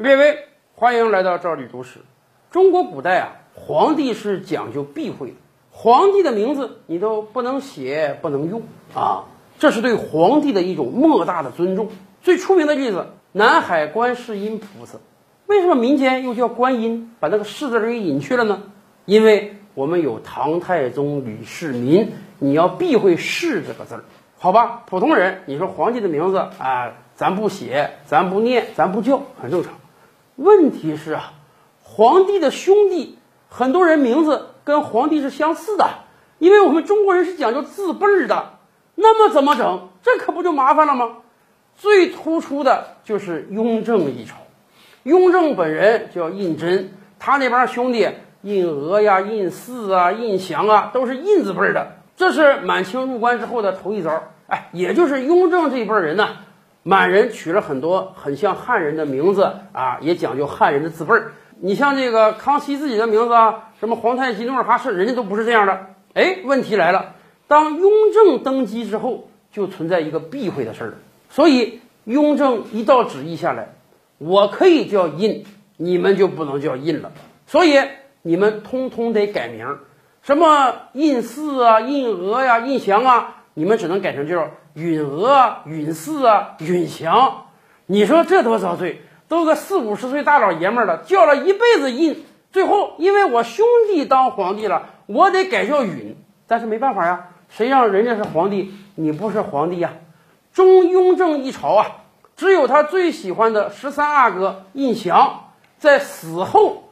列位，欢迎来到赵李读史。中国古代啊，皇帝是讲究避讳的，皇帝的名字你都不能写，不能用啊，这是对皇帝的一种莫大的尊重。最出名的例子，南海观世音菩萨，为什么民间又叫观音，把那个“世”字给隐去了呢？因为我们有唐太宗李世民，你要避讳“世”这个字儿，好吧？普通人，你说皇帝的名字啊，咱不写，咱不念，咱不叫，很正常。问题是啊，皇帝的兄弟，很多人名字跟皇帝是相似的，因为我们中国人是讲究字辈儿的。那么怎么整？这可不就麻烦了吗？最突出的就是雍正一朝，雍正本人叫胤禛，他那帮兄弟胤俄呀、胤祀啊、胤祥啊，都是胤字辈儿的。这是满清入关之后的头一遭，哎，也就是雍正这一辈人呢。满人取了很多很像汉人的名字啊，也讲究汉人的字辈儿。你像这个康熙自己的名字啊，什么皇太极、努尔哈赤，人家都不是这样的。哎，问题来了，当雍正登基之后，就存在一个避讳的事儿。所以雍正一道旨意下来，我可以叫胤，你们就不能叫胤了。所以你们通通得改名，什么胤祀啊、胤娥呀、胤祥啊。你们只能改成叫允娥啊、允祀啊、允祥，你说这多遭罪？都个四五十岁大老爷们了，叫了一辈子胤，最后因为我兄弟当皇帝了，我得改叫允。但是没办法呀，谁让人家是皇帝，你不是皇帝呀？中雍正一朝啊，只有他最喜欢的十三阿哥胤祥，在死后，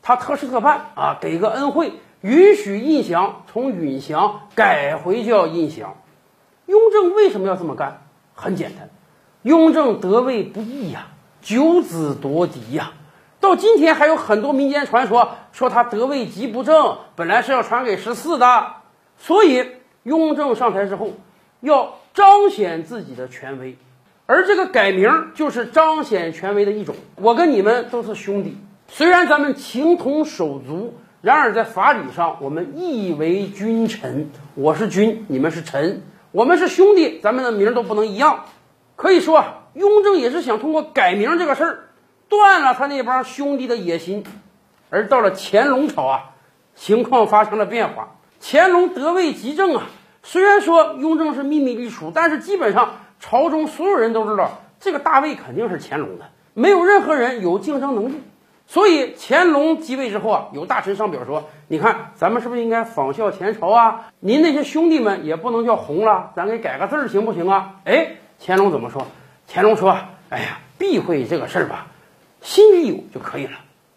他特事特办啊，给个恩惠，允许胤祥从允祥改回叫胤祥。雍正为什么要这么干？很简单，雍正得位不易呀，九子夺嫡呀。到今天还有很多民间传说说他得位极不正，本来是要传给十四的。所以雍正上台之后要彰显自己的权威，而这个改名就是彰显权威的一种。我跟你们都是兄弟，虽然咱们情同手足，然而在法理上我们亦为君臣。我是君，你们是臣。我们是兄弟，咱们的名都不能一样。可以说啊，雍正也是想通过改名这个事儿，断了他那帮兄弟的野心。而到了乾隆朝啊，情况发生了变化。乾隆得位极正啊，虽然说雍正是秘密隶属，但是基本上朝中所有人都知道，这个大位肯定是乾隆的，没有任何人有竞争能力。所以乾隆即位之后啊，有大臣上表说：“你看，咱们是不是应该仿效前朝啊？您那些兄弟们也不能叫红了，咱给改个字儿行不行啊？”哎，乾隆怎么说？乾隆说：“哎呀，避讳这个事儿吧，心里有就可以了。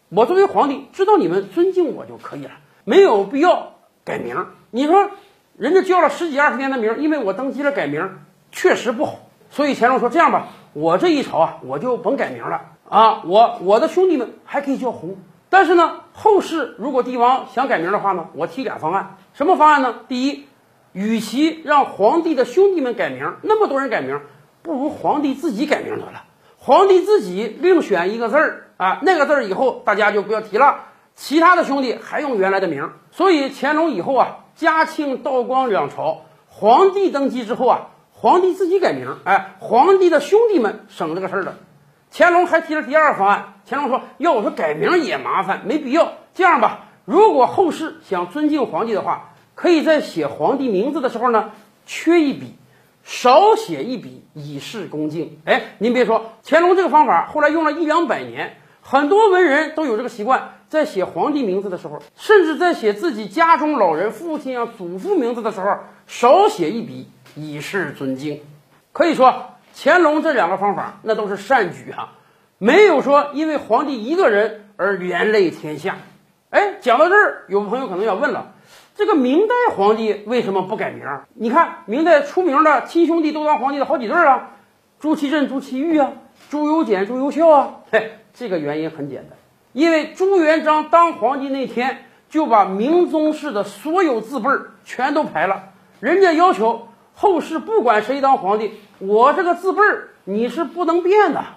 我作为皇帝，知道你们尊敬我就可以了，没有必要改名。你说人家叫了十几二十年的名，因为我登基了改名，确实不好。所以乾隆说：这样吧，我这一朝啊，我就甭改名了。”啊，我我的兄弟们还可以叫红，但是呢，后世如果帝王想改名的话呢，我提俩方案。什么方案呢？第一，与其让皇帝的兄弟们改名，那么多人改名，不如皇帝自己改名得了。皇帝自己另选一个字儿啊，那个字儿以后大家就不要提了，其他的兄弟还用原来的名。所以乾隆以后啊，嘉庆、道光两朝，皇帝登基之后啊，皇帝自己改名，哎，皇帝的兄弟们省这个事儿了。乾隆还提了第二个方案。乾隆说：“要我说改名也麻烦，没必要。这样吧，如果后世想尊敬皇帝的话，可以在写皇帝名字的时候呢，缺一笔，少写一笔，以示恭敬。”哎，您别说，乾隆这个方法后来用了一两百年，很多文人都有这个习惯，在写皇帝名字的时候，甚至在写自己家中老人、父亲啊、祖父名字的时候，少写一笔，以示尊敬。可以说。乾隆这两个方法，那都是善举哈，没有说因为皇帝一个人而连累天下。哎，讲到这儿，有朋友可能要问了，这个明代皇帝为什么不改名？你看明代出名的亲兄弟都当皇帝的好几对儿啊，朱祁镇、朱祁钰啊，朱由检、朱由校啊。嘿，这个原因很简单，因为朱元璋当皇帝那天就把明宗室的所有字辈儿全都排了，人家要求。后世不管谁当皇帝，我这个字辈儿你是不能变的。